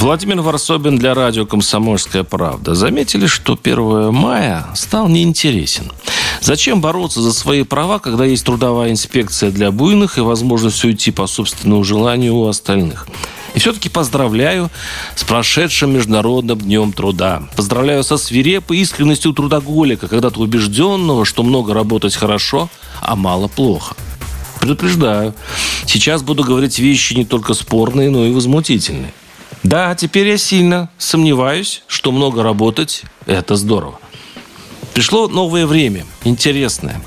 Владимир Варсобин для радио «Комсомольская правда». Заметили, что 1 мая стал неинтересен. Зачем бороться за свои права, когда есть трудовая инспекция для буйных и возможность уйти по собственному желанию у остальных? И все-таки поздравляю с прошедшим Международным днем труда. Поздравляю со свирепой искренностью трудоголика, когда-то убежденного, что много работать хорошо, а мало плохо. Предупреждаю, сейчас буду говорить вещи не только спорные, но и возмутительные. Да, теперь я сильно сомневаюсь, что много работать – это здорово. Пришло новое время, интересное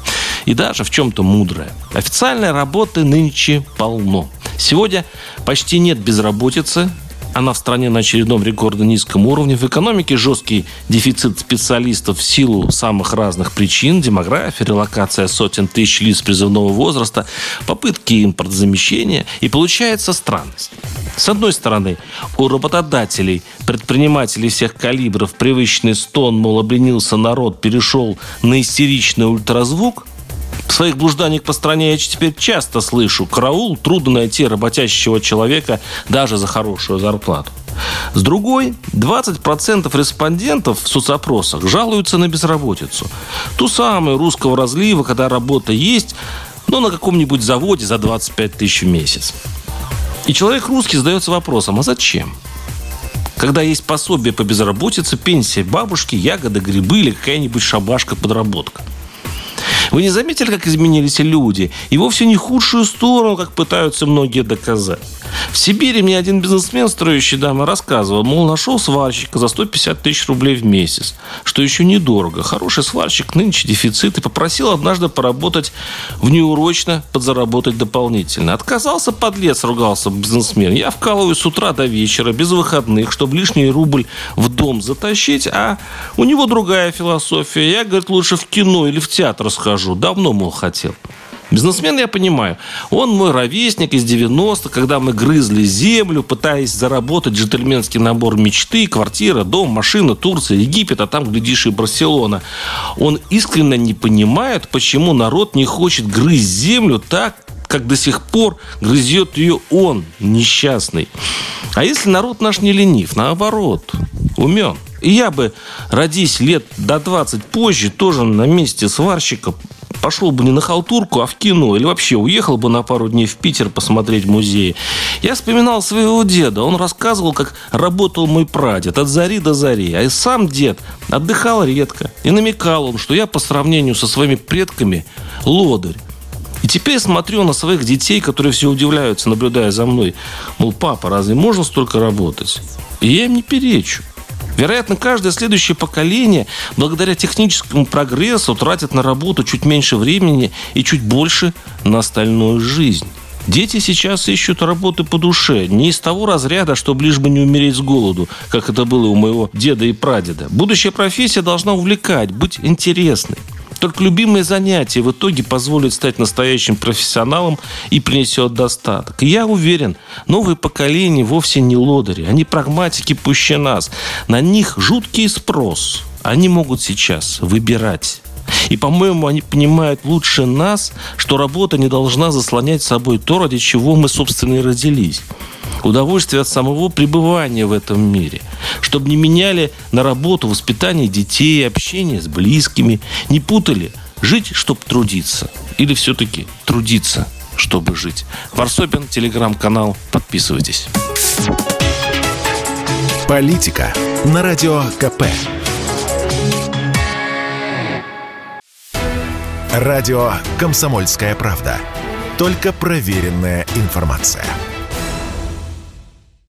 и даже в чем-то мудрое. Официальной работы нынче полно. Сегодня почти нет безработицы, она в стране на очередном рекордно низком уровне. В экономике жесткий дефицит специалистов в силу самых разных причин. Демография, релокация сотен тысяч лиц призывного возраста, попытки импортозамещения. И получается странность. С одной стороны, у работодателей, предпринимателей всех калибров привычный стон, мол, обленился народ, перешел на истеричный ультразвук – в своих блужданиях по стране я теперь часто слышу «караул, трудно найти работящего человека даже за хорошую зарплату». С другой, 20% респондентов в соцопросах жалуются на безработицу. Ту самую русского разлива, когда работа есть, но на каком-нибудь заводе за 25 тысяч в месяц. И человек русский задается вопросом, а зачем? Когда есть пособие по безработице, пенсия бабушки, ягоды, грибы или какая-нибудь шабашка-подработка – вы не заметили, как изменились люди? И вовсе не худшую сторону, как пытаются многие доказать. В Сибири мне один бизнесмен, строящий дамы, рассказывал, мол, нашел сварщика за 150 тысяч рублей в месяц, что еще недорого. Хороший сварщик, нынче дефицит, и попросил однажды поработать внеурочно, подзаработать дополнительно. Отказался подлец, ругался бизнесмен. Я вкалываю с утра до вечера, без выходных, чтобы лишний рубль в дом затащить, а у него другая философия. Я, говорит, лучше в кино или в театр схожу. Давно, мол, хотел. Бизнесмен, я понимаю, он мой ровесник из 90-х, когда мы грызли землю, пытаясь заработать джентльменский набор мечты, квартира, дом, машина, Турция, Египет, а там, глядишь, и Барселона. Он искренне не понимает, почему народ не хочет грызть землю так, как до сих пор грызет ее он, несчастный. А если народ наш не ленив, наоборот, умен. И я бы, родись лет до 20 позже, тоже на месте сварщика пошел бы не на халтурку, а в кино. Или вообще уехал бы на пару дней в Питер посмотреть музей. Я вспоминал своего деда. Он рассказывал, как работал мой прадед от зари до зари. А и сам дед отдыхал редко. И намекал он, что я по сравнению со своими предками лодырь. И теперь смотрю на своих детей, которые все удивляются, наблюдая за мной. Мол, папа, разве можно столько работать? И я им не перечу. Вероятно, каждое следующее поколение, благодаря техническому прогрессу, тратит на работу чуть меньше времени и чуть больше на остальную жизнь. Дети сейчас ищут работы по душе, не из того разряда, чтобы лишь бы не умереть с голоду, как это было у моего деда и прадеда. Будущая профессия должна увлекать, быть интересной. Только любимое занятие в итоге позволит стать настоящим профессионалом и принесет достаток. И я уверен, новые поколения вовсе не лодыри, они прагматики пуще нас. На них жуткий спрос. Они могут сейчас выбирать. И, по-моему, они понимают лучше нас, что работа не должна заслонять собой то, ради чего мы, собственно, и родились удовольствие от самого пребывания в этом мире. Чтобы не меняли на работу воспитание детей, общение с близкими, не путали жить, чтобы трудиться, или все-таки трудиться, чтобы жить. Варсобин, телеграм-канал, подписывайтесь. Политика на радио КП. Радио «Комсомольская правда». Только проверенная информация.